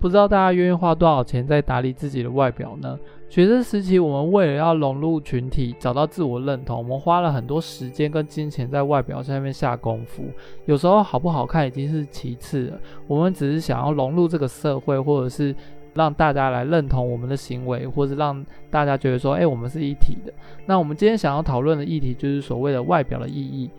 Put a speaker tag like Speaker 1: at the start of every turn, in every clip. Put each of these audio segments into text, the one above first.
Speaker 1: 不知道大家愿意花多少钱在打理自己的外表呢？学生时期，我们为了要融入群体，找到自我认同，我们花了很多时间跟金钱在外表上面下功夫。有时候好不好看已经是其次了，我们只是想要融入这个社会，或者是让大家来认同我们的行为，或是让大家觉得说，哎，我们是一体的。那我们今天想要讨论的议题就是所谓的外表的意义。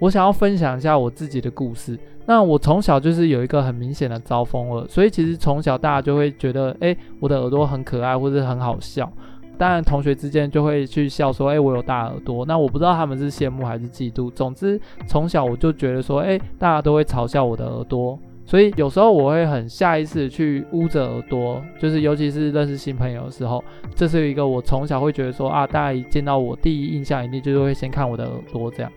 Speaker 1: 我想要分享一下我自己的故事。那我从小就是有一个很明显的招风耳，所以其实从小大家就会觉得，诶，我的耳朵很可爱，或者很好笑。当然，同学之间就会去笑说，诶，我有大耳朵。那我不知道他们是羡慕还是嫉妒。总之，从小我就觉得说，诶，大家都会嘲笑我的耳朵，所以有时候我会很下意识去捂着耳朵，就是尤其是认识新朋友的时候，这是一个我从小会觉得说，啊，大家一见到我第一印象一定就是会先看我的耳朵这样。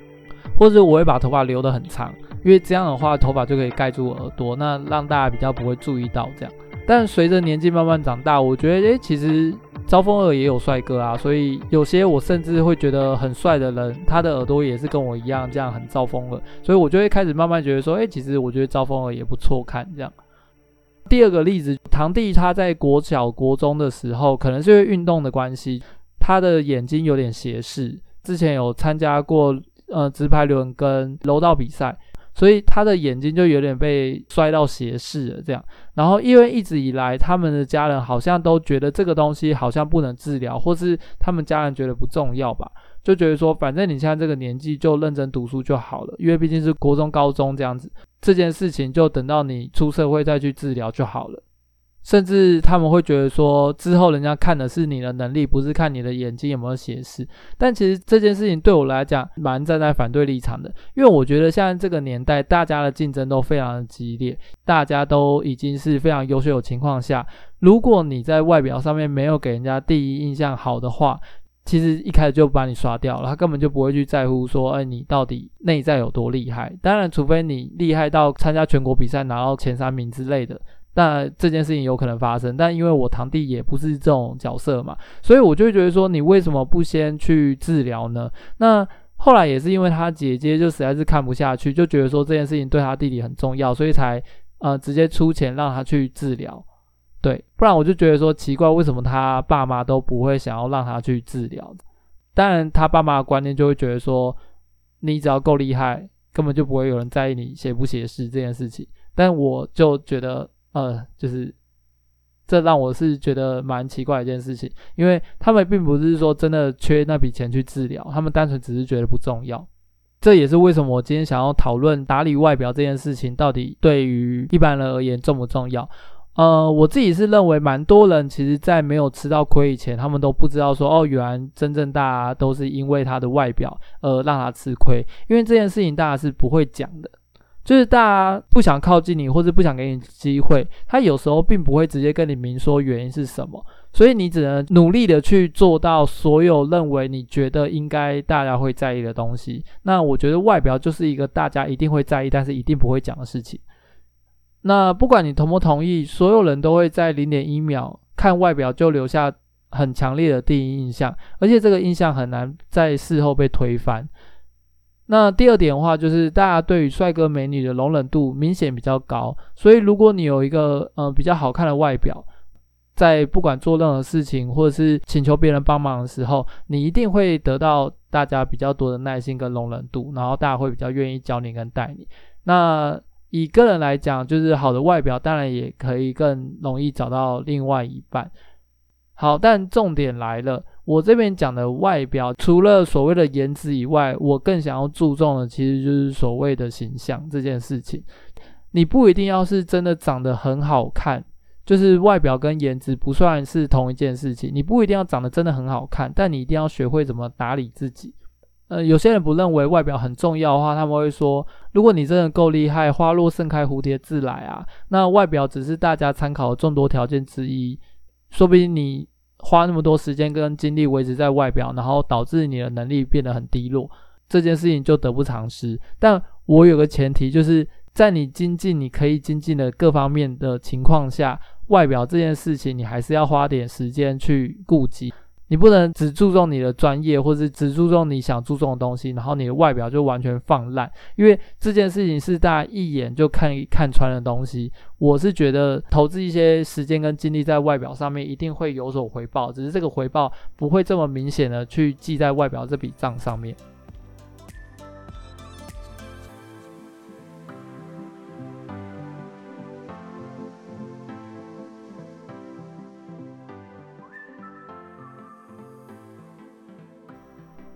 Speaker 1: 或者我会把头发留得很长，因为这样的话头发就可以盖住耳朵，那让大家比较不会注意到这样。但随着年纪慢慢长大，我觉得诶，其实招风耳也有帅哥啊，所以有些我甚至会觉得很帅的人，他的耳朵也是跟我一样这样很招风耳，所以我就会开始慢慢觉得说，诶，其实我觉得招风耳也不错看这样。第二个例子，堂弟他在国小国中的时候，可能是因为运动的关系，他的眼睛有点斜视，之前有参加过。呃，直排轮跟柔道比赛，所以他的眼睛就有点被摔到斜视了。这样，然后因为一直以来他们的家人好像都觉得这个东西好像不能治疗，或是他们家人觉得不重要吧，就觉得说反正你现在这个年纪就认真读书就好了，因为毕竟是国中、高中这样子，这件事情就等到你出社会再去治疗就好了。甚至他们会觉得说，之后人家看的是你的能力，不是看你的眼睛有没有斜视。但其实这件事情对我来讲，蛮站在反对立场的，因为我觉得现在这个年代，大家的竞争都非常的激烈，大家都已经是非常优秀的情况下，如果你在外表上面没有给人家第一印象好的话，其实一开始就把你刷掉了，他根本就不会去在乎说，哎，你到底内在有多厉害。当然，除非你厉害到参加全国比赛拿到前三名之类的。那这件事情有可能发生，但因为我堂弟也不是这种角色嘛，所以我就会觉得说，你为什么不先去治疗呢？那后来也是因为他姐姐就实在是看不下去，就觉得说这件事情对他弟弟很重要，所以才呃直接出钱让他去治疗。对，不然我就觉得说奇怪，为什么他爸妈都不会想要让他去治疗？当然，他爸妈的观念就会觉得说，你只要够厉害，根本就不会有人在意你斜不斜视这件事情。但我就觉得。呃，就是这让我是觉得蛮奇怪的一件事情，因为他们并不是说真的缺那笔钱去治疗，他们单纯只是觉得不重要。这也是为什么我今天想要讨论打理外表这件事情到底对于一般人而言重不重要。呃，我自己是认为蛮多人其实在没有吃到亏以前，他们都不知道说哦，原来真正大家都是因为他的外表而让他吃亏，因为这件事情大家是不会讲的。就是大家不想靠近你，或者不想给你机会，他有时候并不会直接跟你明说原因是什么，所以你只能努力的去做到所有认为你觉得应该大家会在意的东西。那我觉得外表就是一个大家一定会在意，但是一定不会讲的事情。那不管你同不同意，所有人都会在零点一秒看外表就留下很强烈的第一印象，而且这个印象很难在事后被推翻。那第二点的话，就是大家对于帅哥美女的容忍度明显比较高，所以如果你有一个呃比较好看的外表，在不管做任何事情或者是请求别人帮忙的时候，你一定会得到大家比较多的耐心跟容忍度，然后大家会比较愿意教你跟带你。那以个人来讲，就是好的外表当然也可以更容易找到另外一半。好，但重点来了。我这边讲的外表，除了所谓的颜值以外，我更想要注重的其实就是所谓的形象这件事情。你不一定要是真的长得很好看，就是外表跟颜值不算是同一件事情。你不一定要长得真的很好看，但你一定要学会怎么打理自己。呃，有些人不认为外表很重要的话，他们会说，如果你真的够厉害，花落盛开，蝴蝶自来啊，那外表只是大家参考的众多条件之一，说不定你。花那么多时间跟精力维持在外表，然后导致你的能力变得很低落，这件事情就得不偿失。但我有个前提，就是在你精进你可以精进的各方面的情况下，外表这件事情你还是要花点时间去顾及。你不能只注重你的专业，或是只注重你想注重的东西，然后你的外表就完全放烂，因为这件事情是大家一眼就看看穿的东西。我是觉得投资一些时间跟精力在外表上面，一定会有所回报，只是这个回报不会这么明显的去记在外表这笔账上面。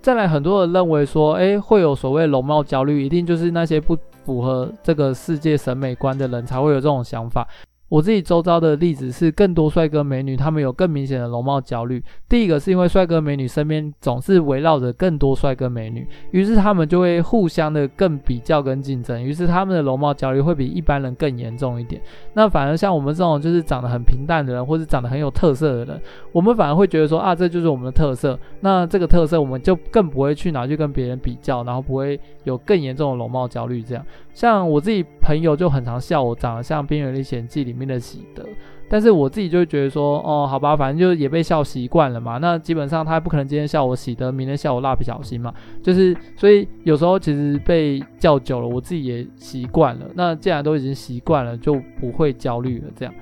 Speaker 1: 再来，很多人认为说，诶，会有所谓容貌焦虑，一定就是那些不符合这个世界审美观的人才会有这种想法。我自己周遭的例子是，更多帅哥美女，他们有更明显的容貌焦虑。第一个是因为帅哥美女身边总是围绕着更多帅哥美女，于是他们就会互相的更比较跟竞争，于是他们的容貌焦虑会比一般人更严重一点。那反而像我们这种就是长得很平淡的人，或是长得很有特色的人，我们反而会觉得说啊，这就是我们的特色。那这个特色我们就更不会去拿去跟别人比较，然后不会有更严重的容貌焦虑。这样，像我自己朋友就很常笑我长得像《边缘历险记》里面的喜德，但是我自己就会觉得说，哦，好吧，反正就也被笑习惯了嘛。那基本上他也不可能今天笑我喜德，明天笑我蜡笔小新嘛。就是所以有时候其实被叫久了，我自己也习惯了。那既然都已经习惯了，就不会焦虑了。这样，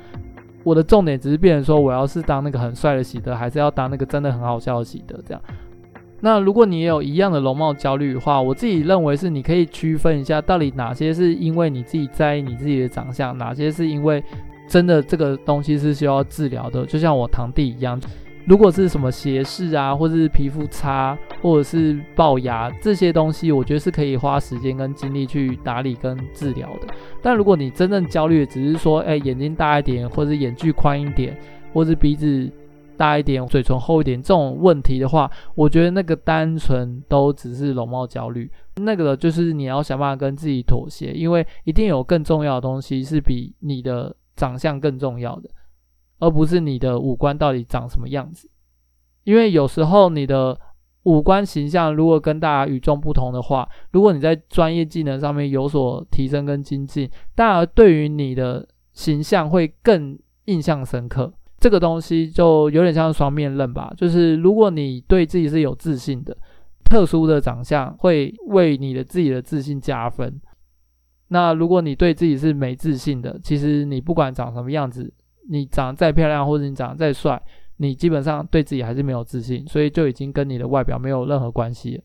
Speaker 1: 我的重点只是变成说，我要是当那个很帅的喜德，还是要当那个真的很好笑的喜德？这样。那如果你也有一样的容貌焦虑的话，我自己认为是你可以区分一下，到底哪些是因为你自己在意你自己的长相，哪些是因为真的这个东西是需要治疗的。就像我堂弟一样，如果是什么斜视啊，或者是皮肤差，或者是龅牙这些东西，我觉得是可以花时间跟精力去打理跟治疗的。但如果你真正焦虑只是说，哎，眼睛大一点，或者眼距宽一点，或者鼻子。大一点，嘴唇厚一点，这种问题的话，我觉得那个单纯都只是容貌焦虑。那个就是你要想办法跟自己妥协，因为一定有更重要的东西是比你的长相更重要的，而不是你的五官到底长什么样子。因为有时候你的五官形象如果跟大家与众不同的话，如果你在专业技能上面有所提升跟精进，大家对于你的形象会更印象深刻。这个东西就有点像双面刃吧，就是如果你对自己是有自信的，特殊的长相会为你的自己的自信加分。那如果你对自己是没自信的，其实你不管长什么样子，你长得再漂亮或者你长得再帅，你基本上对自己还是没有自信，所以就已经跟你的外表没有任何关系了。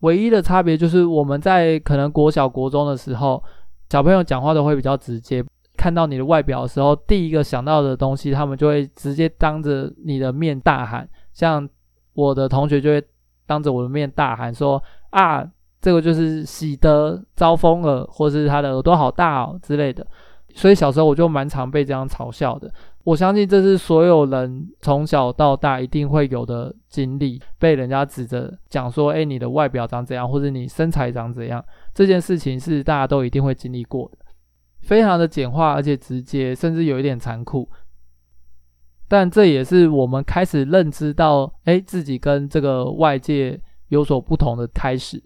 Speaker 1: 唯一的差别就是我们在可能国小国中的时候，小朋友讲话都会比较直接。看到你的外表的时候，第一个想到的东西，他们就会直接当着你的面大喊。像我的同学就会当着我的面大喊说：“啊，这个就是喜得招风耳，或是他的耳朵好大哦之类的。”所以小时候我就蛮常被这样嘲笑的。我相信这是所有人从小到大一定会有的经历，被人家指着讲说：“诶，你的外表长怎样，或者你身材长怎样。”这件事情是大家都一定会经历过的。非常的简化，而且直接，甚至有一点残酷。但这也是我们开始认知到，哎，自己跟这个外界有所不同的开始。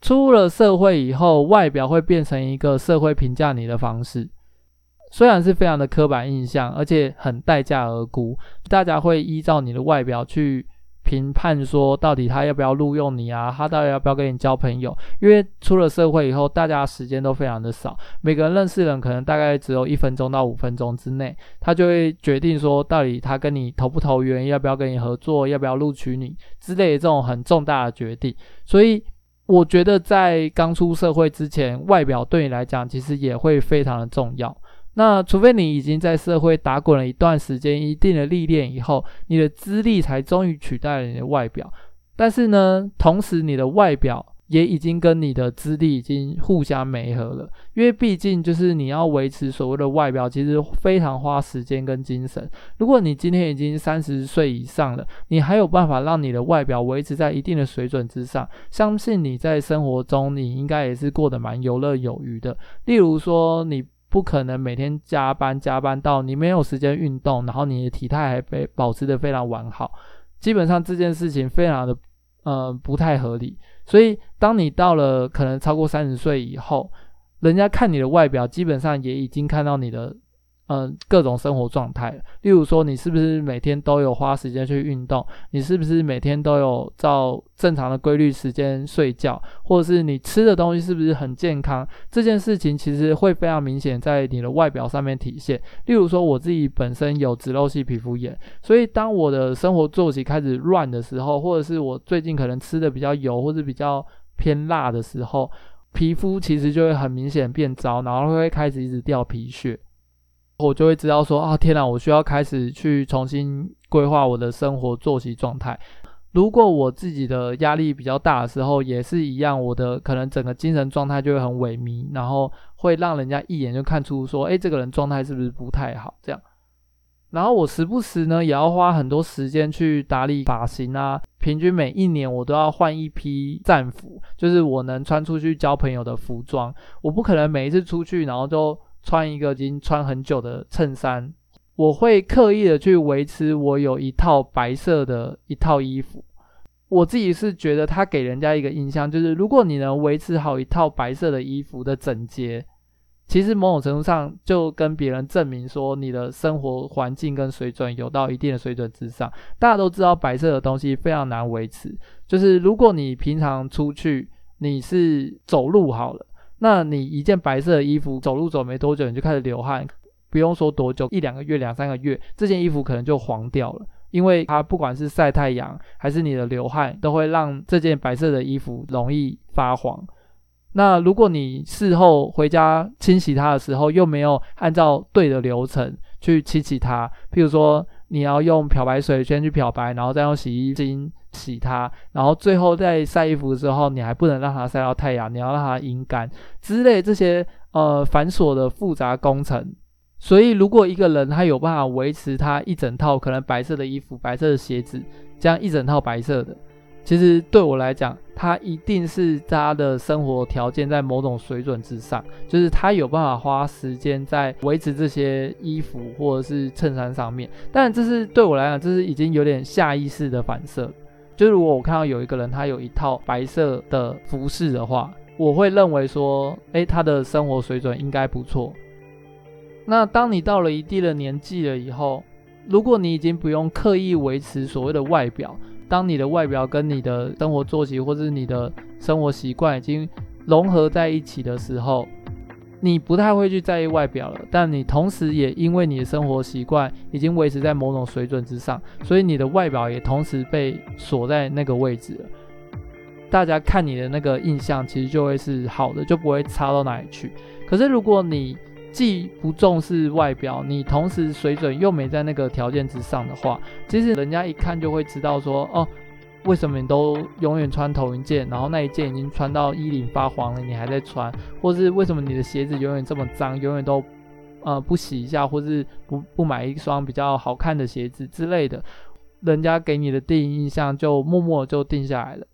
Speaker 1: 出了社会以后，外表会变成一个社会评价你的方式，虽然是非常的刻板印象，而且很待价而沽。大家会依照你的外表去。评判说，到底他要不要录用你啊？他到底要不要跟你交朋友？因为出了社会以后，大家时间都非常的少，每个人认识人可能大概只有一分钟到五分钟之内，他就会决定说，到底他跟你投不投缘，要不要跟你合作，要不要录取你之类的这种很重大的决定。所以，我觉得在刚出社会之前，外表对你来讲其实也会非常的重要。那除非你已经在社会打滚了一段时间，一定的历练以后，你的资历才终于取代了你的外表。但是呢，同时你的外表也已经跟你的资历已经互相磨合了，因为毕竟就是你要维持所谓的外表，其实非常花时间跟精神。如果你今天已经三十岁以上了，你还有办法让你的外表维持在一定的水准之上，相信你在生活中你应该也是过得蛮游刃有余的。例如说你。不可能每天加班加班到你没有时间运动，然后你的体态还被保持的非常完好，基本上这件事情非常的呃不太合理。所以当你到了可能超过三十岁以后，人家看你的外表，基本上也已经看到你的。嗯，各种生活状态，例如说，你是不是每天都有花时间去运动？你是不是每天都有照正常的规律时间睡觉？或者是你吃的东西是不是很健康？这件事情其实会非常明显在你的外表上面体现。例如说，我自己本身有脂漏性皮肤炎，所以当我的生活作息开始乱的时候，或者是我最近可能吃的比较油或者比较偏辣的时候，皮肤其实就会很明显变糟，然后会开始一直掉皮屑。我就会知道说啊，天哪，我需要开始去重新规划我的生活作息状态。如果我自己的压力比较大的时候，也是一样，我的可能整个精神状态就会很萎靡，然后会让人家一眼就看出说，诶，这个人状态是不是不太好？这样。然后我时不时呢，也要花很多时间去打理发型啊。平均每一年我都要换一批战服，就是我能穿出去交朋友的服装。我不可能每一次出去，然后就。穿一个已经穿很久的衬衫，我会刻意的去维持我有一套白色的一套衣服。我自己是觉得它给人家一个印象，就是如果你能维持好一套白色的衣服的整洁，其实某种程度上就跟别人证明说你的生活环境跟水准有到一定的水准之上。大家都知道白色的东西非常难维持，就是如果你平常出去你是走路好了。那你一件白色的衣服，走路走没多久你就开始流汗，不用说多久，一两个月、两三个月，这件衣服可能就黄掉了，因为它不管是晒太阳还是你的流汗，都会让这件白色的衣服容易发黄。那如果你事后回家清洗它的时候，又没有按照对的流程去清洗它，譬如说你要用漂白水先去漂白，然后再用洗衣精洗它，然后最后在晒衣服的时候，你还不能让它晒到太阳，你要让它阴干之类这些呃繁琐的复杂工程。所以如果一个人他有办法维持他一整套可能白色的衣服、白色的鞋子，这样一整套白色的。其实对我来讲，他一定是他的生活条件在某种水准之上，就是他有办法花时间在维持这些衣服或者是衬衫上面。但这是对我来讲，这是已经有点下意识的反射。就是如果我看到有一个人他有一套白色的服饰的话，我会认为说，诶，他的生活水准应该不错。那当你到了一定的年纪了以后，如果你已经不用刻意维持所谓的外表，当你的外表跟你的生活作息或者是你的生活习惯已经融合在一起的时候，你不太会去在意外表了。但你同时也因为你的生活习惯已经维持在某种水准之上，所以你的外表也同时被锁在那个位置了。大家看你的那个印象其实就会是好的，就不会差到哪里去。可是如果你既不重视外表，你同时水准又没在那个条件之上的话，其实人家一看就会知道说，哦，为什么你都永远穿头一件，然后那一件已经穿到衣领发黄了，你还在穿，或是为什么你的鞋子永远这么脏，永远都呃不洗一下，或是不不买一双比较好看的鞋子之类的，人家给你的第一印象就默默就定下来了。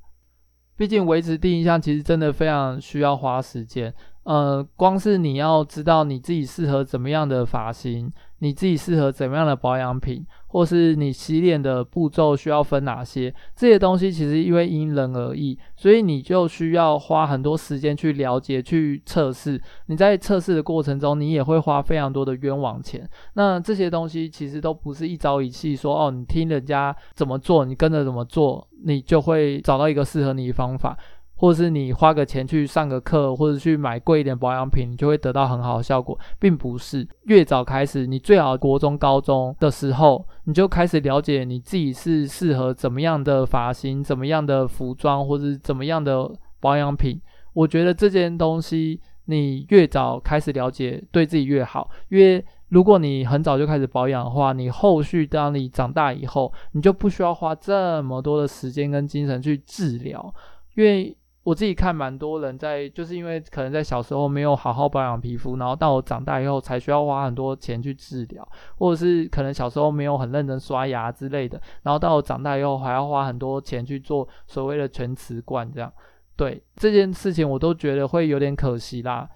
Speaker 1: 毕竟维持第一印象其实真的非常需要花时间。呃，光是你要知道你自己适合怎么样的发型，你自己适合怎么样的保养品，或是你洗脸的步骤需要分哪些，这些东西其实因为因人而异，所以你就需要花很多时间去了解、去测试。你在测试的过程中，你也会花非常多的冤枉钱。那这些东西其实都不是一朝一夕说哦，你听人家怎么做，你跟着怎么做，你就会找到一个适合你的方法。或是你花个钱去上个课，或者去买贵一点保养品，你就会得到很好的效果，并不是。越早开始，你最好国中、高中的时候，你就开始了解你自己是适合怎么样的发型、怎么样的服装，或者是怎么样的保养品。我觉得这件东西，你越早开始了解，对自己越好。因为如果你很早就开始保养的话，你后续当你长大以后，你就不需要花这么多的时间跟精神去治疗，因为。我自己看蛮多人在，就是因为可能在小时候没有好好保养皮肤，然后到我长大以后才需要花很多钱去治疗，或者是可能小时候没有很认真刷牙之类的，然后到我长大以后还要花很多钱去做所谓的全瓷冠这样。对，这件事情我都觉得会有点可惜啦。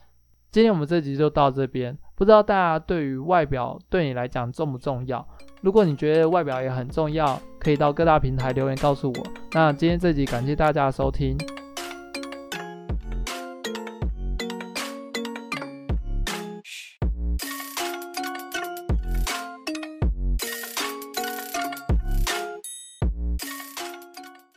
Speaker 1: 今天我们这集就到这边，不知道大家对于外表对你来讲重不重要？如果你觉得外表也很重要，可以到各大平台留言告诉我。那今天这集感谢大家的收听。